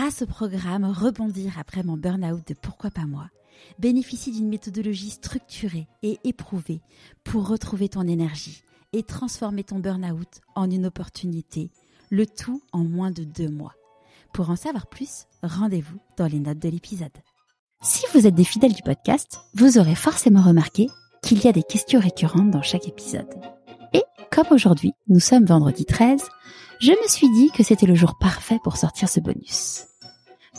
grâce au programme Rebondir après mon burn-out de Pourquoi pas moi, bénéficie d'une méthodologie structurée et éprouvée pour retrouver ton énergie et transformer ton burn-out en une opportunité, le tout en moins de deux mois. Pour en savoir plus, rendez-vous dans les notes de l'épisode. Si vous êtes des fidèles du podcast, vous aurez forcément remarqué qu'il y a des questions récurrentes dans chaque épisode. Et comme aujourd'hui, nous sommes vendredi 13, je me suis dit que c'était le jour parfait pour sortir ce bonus.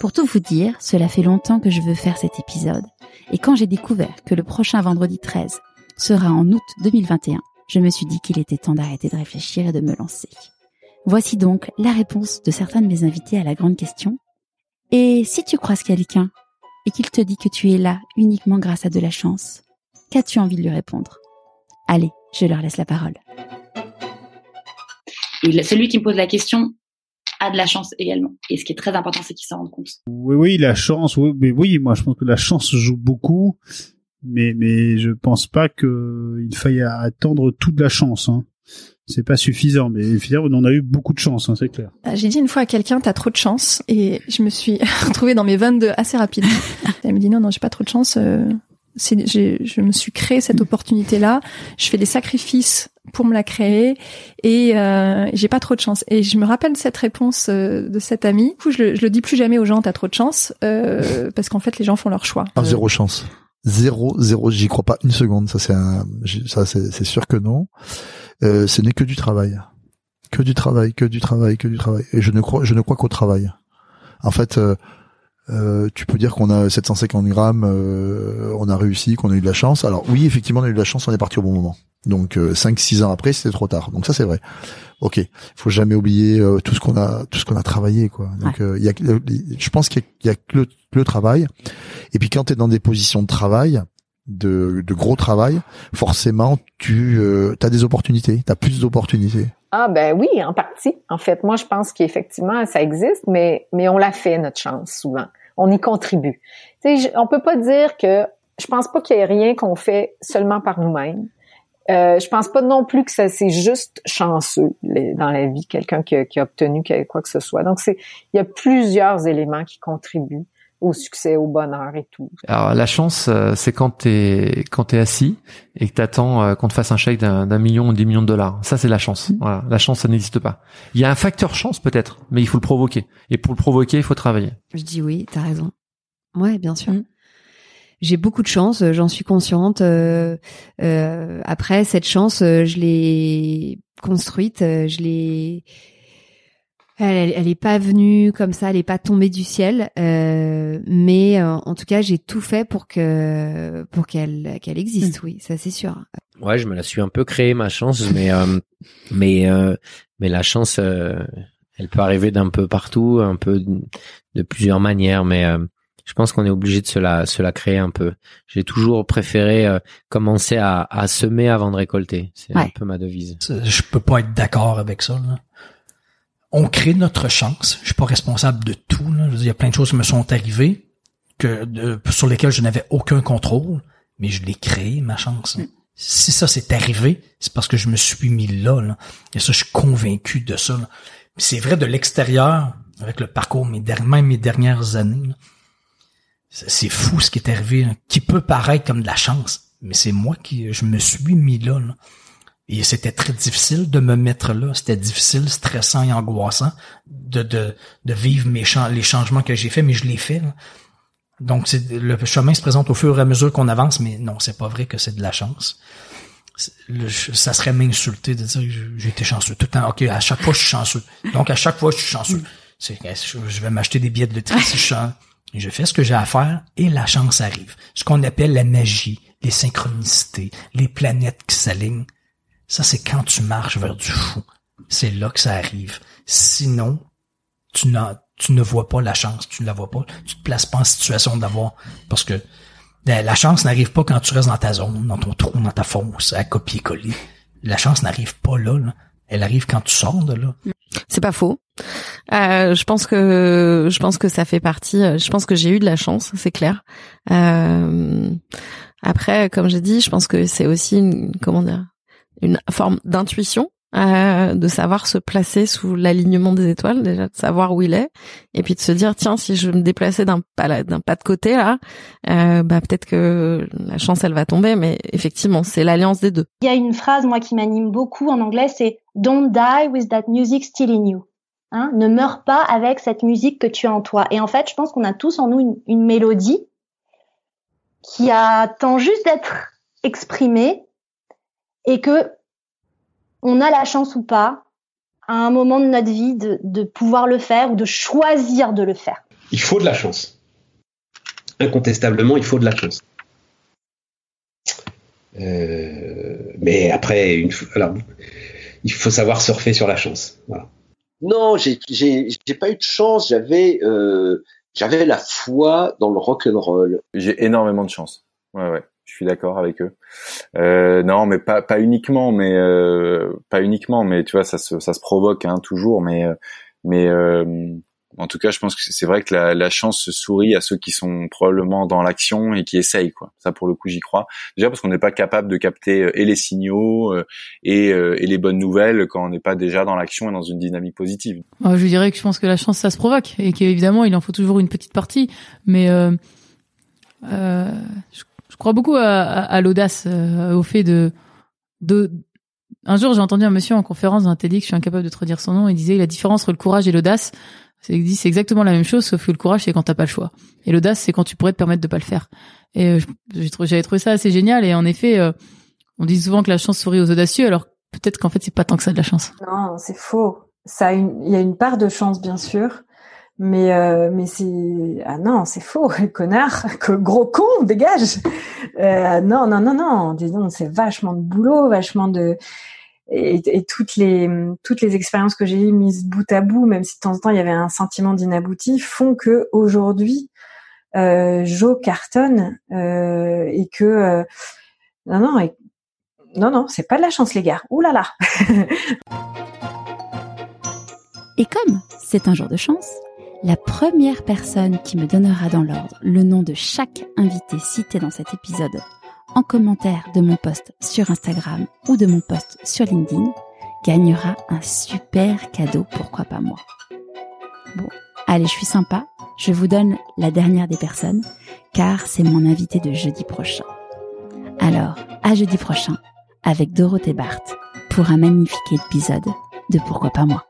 Pour tout vous dire, cela fait longtemps que je veux faire cet épisode, et quand j'ai découvert que le prochain vendredi 13 sera en août 2021, je me suis dit qu'il était temps d'arrêter de réfléchir et de me lancer. Voici donc la réponse de certains de mes invités à la grande question. Et si tu croises quelqu'un et qu'il te dit que tu es là uniquement grâce à de la chance, qu'as-tu envie de lui répondre? Allez, je leur laisse la parole. Celui qui me pose la question a de la chance également. Et ce qui est très important, c'est qu'il s'en rende compte. Oui, oui, la chance. Oui, mais oui, moi, je pense que la chance joue beaucoup, mais mais je pense pas que il faille attendre toute la chance. Hein. C'est pas suffisant, mais finalement, on a eu beaucoup de chance, hein, c'est clair. Bah, j'ai dit une fois à quelqu'un, t'as trop de chance, et je me suis retrouvée dans mes 22 assez rapidement. Elle me dit non, non, j'ai pas trop de chance. Euh, je me suis créé cette opportunité-là. Je fais des sacrifices pour me la créer et euh, j'ai pas trop de chance. Et je me rappelle cette réponse euh, de cet ami. Du coup, je le, je le dis plus jamais aux gens, t'as trop de chance, euh, parce qu'en fait, les gens font leur choix. Ah, zéro chance. Zéro, zéro, j'y crois pas une seconde. Ça, c'est ça, c'est sûr que non. Euh, ce n'est que du travail, que du travail, que du travail, que du travail. Et je ne crois, je ne crois qu'au travail. En fait, euh, euh, tu peux dire qu'on a 750 grammes, euh, on a réussi, qu'on a eu de la chance. Alors oui, effectivement, on a eu de la chance, on est parti au bon moment. Donc euh, 5-6 ans après, c'était trop tard. Donc ça, c'est vrai. Ok, faut jamais oublier euh, tout ce qu'on a, tout ce qu'on a travaillé, quoi. Donc il y a, je pense qu'il y a, que le, travail. Et puis quand tu es dans des positions de travail, de, de gros travail, forcément, tu as des opportunités, tu as plus d'opportunités. Ah ben oui, en partie. En fait, moi je pense qu'effectivement ça existe, mais mais on l'a fait notre chance souvent on y contribue. Tu on peut pas dire que je pense pas qu'il y ait rien qu'on fait seulement par nous-mêmes. Euh, je pense pas non plus que ça c'est juste chanceux dans la vie, quelqu'un qui, a obtenu quoi que ce soit. Donc c'est, il y a plusieurs éléments qui contribuent au succès, au bonheur et tout. Alors la chance, euh, c'est quand t'es quand t'es assis et que t'attends euh, qu'on te fasse un chèque d'un million ou dix millions de dollars. Ça c'est la chance. Mmh. Voilà, la chance ça n'existe pas. Il y a un facteur chance peut-être, mais il faut le provoquer. Et pour le provoquer, il faut travailler. Je dis oui, t'as raison. Ouais, bien sûr. Mmh. J'ai beaucoup de chance, j'en suis consciente. Euh, après cette chance, je l'ai construite, je l'ai elle, elle est pas venue comme ça, elle est pas tombée du ciel, euh, mais euh, en tout cas j'ai tout fait pour que pour qu'elle qu'elle existe, mm. oui, ça c'est sûr. Ouais, je me la suis un peu créée ma chance, mais euh, mais mais la chance, elle peut arriver d'un peu partout, un peu de, plusieurs manières, mais je pense qu'on est obligé de se la se la créer un peu. J'ai toujours préféré commencer à, à semer avant de récolter. C'est un peu ma devise. Je peux pas être d'accord avec ça. Là on crée notre chance. Je suis pas responsable de tout. il y a plein de choses qui me sont arrivées que sur lesquelles je n'avais aucun contrôle, mais je l'ai créé ma chance. Mm. Si ça s'est arrivé, c'est parce que je me suis mis là, Et ça, je suis convaincu de ça. C'est vrai de l'extérieur, avec le parcours, même mes dernières années. C'est fou ce qui est arrivé, qui peut paraître comme de la chance, mais c'est moi qui je me suis mis là. là. Et c'était très difficile de me mettre là. C'était difficile, stressant et angoissant de, de, de vivre mes les changements que j'ai faits, mais je l'ai fait. Donc, c'est, le chemin se présente au fur et à mesure qu'on avance, mais non, c'est pas vrai que c'est de la chance. ça serait m'insulter de dire j'ai été chanceux tout le temps. OK, à chaque fois, je suis chanceux. Donc, à chaque fois, je suis chanceux. C'est, je vais m'acheter des billets de loterie si je Je fais ce que j'ai à faire et la chance arrive. Ce qu'on appelle la magie, les synchronicités, les planètes qui s'alignent. Ça, c'est quand tu marches vers du fou. C'est là que ça arrive. Sinon, tu, n'as, tu ne vois pas la chance, tu ne la vois pas, tu te places pas en situation d'avoir, parce que ben, la chance n'arrive pas quand tu restes dans ta zone, dans ton trou, dans ta fosse, à copier-coller. La chance n'arrive pas là, Elle arrive quand tu sors de là. C'est pas faux. Euh, je pense que je pense que ça fait partie. Je pense que j'ai eu de la chance, c'est clair. Euh, après, comme j'ai dit, je pense que c'est aussi une, comment dire une forme d'intuition euh, de savoir se placer sous l'alignement des étoiles, déjà de savoir où il est, et puis de se dire tiens si je me déplaçais d'un pas d'un pas de côté là, euh, bah peut-être que la chance elle va tomber, mais effectivement c'est l'alliance des deux. Il y a une phrase moi qui m'anime beaucoup en anglais, c'est Don't die with that music still in you. Hein, ne meurs pas avec cette musique que tu as en toi. Et en fait, je pense qu'on a tous en nous une, une mélodie qui attend juste d'être exprimée et que on a la chance ou pas, à un moment de notre vie, de, de pouvoir le faire ou de choisir de le faire. Il faut de la chance. Incontestablement, il faut de la chance. Euh, mais après, une, alors, il faut savoir surfer sur la chance. Voilà. Non, j'ai pas eu de chance. J'avais euh, j'avais la foi dans le rock and roll. J'ai énormément de chance. Ouais ouais je suis d'accord avec eux. Euh, non, mais pas pas uniquement, mais euh, pas uniquement, mais tu vois, ça se ça se provoque hein, toujours, mais euh, mais euh, en tout cas, je pense que c'est vrai que la, la, chance se sourit à ceux qui sont probablement dans l'action et qui essayent quoi. Ça pour le coup, j'y crois. Déjà parce qu'on n'est pas capable de capter et les signaux et, et les bonnes nouvelles quand on n'est pas déjà dans l'action et dans une dynamique positive. je dirais que je pense que la chance ça se provoque et qu'évidemment il en faut toujours une petite partie, mais euh, euh, je crois beaucoup à, à, l'audace, euh, au fait de, de. Un jour, j'ai entendu un monsieur en conférence dans un TEDx, je suis incapable de te redire son nom, il disait la différence entre le courage et l'audace, c'est exactement la même chose, sauf que le courage, c'est quand t'as pas le choix. Et l'audace, c'est quand tu pourrais te permettre de pas le faire. Et euh, j'avais trouvé ça assez génial. Et en effet, euh, on dit souvent que la chance sourit aux audacieux, alors peut-être qu'en fait, c'est pas tant que ça de la chance. Non, c'est faux. Ça, il y a une part de chance, bien sûr. Mais euh, mais c'est ah non c'est faux connard que gros con dégage. Euh, non non non non disons c'est vachement de boulot vachement de et, toutes les toutes les expériences que j'ai mises bout à bout même si de temps en temps il y avait un sentiment d'inabouti font que aujourd'hui euh, Joe cartonne euh, et que non non non non c'est pas de la chance les gars. Ouh là là. Et comme c'est un jour de chance la première personne qui me donnera dans l'ordre le nom de chaque invité cité dans cet épisode en commentaire de mon post sur Instagram ou de mon post sur LinkedIn gagnera un super cadeau, pourquoi pas moi. Bon, allez, je suis sympa, je vous donne la dernière des personnes, car c'est mon invité de jeudi prochain. Alors, à jeudi prochain, avec Dorothée Barthes, pour un magnifique épisode de Pourquoi pas moi.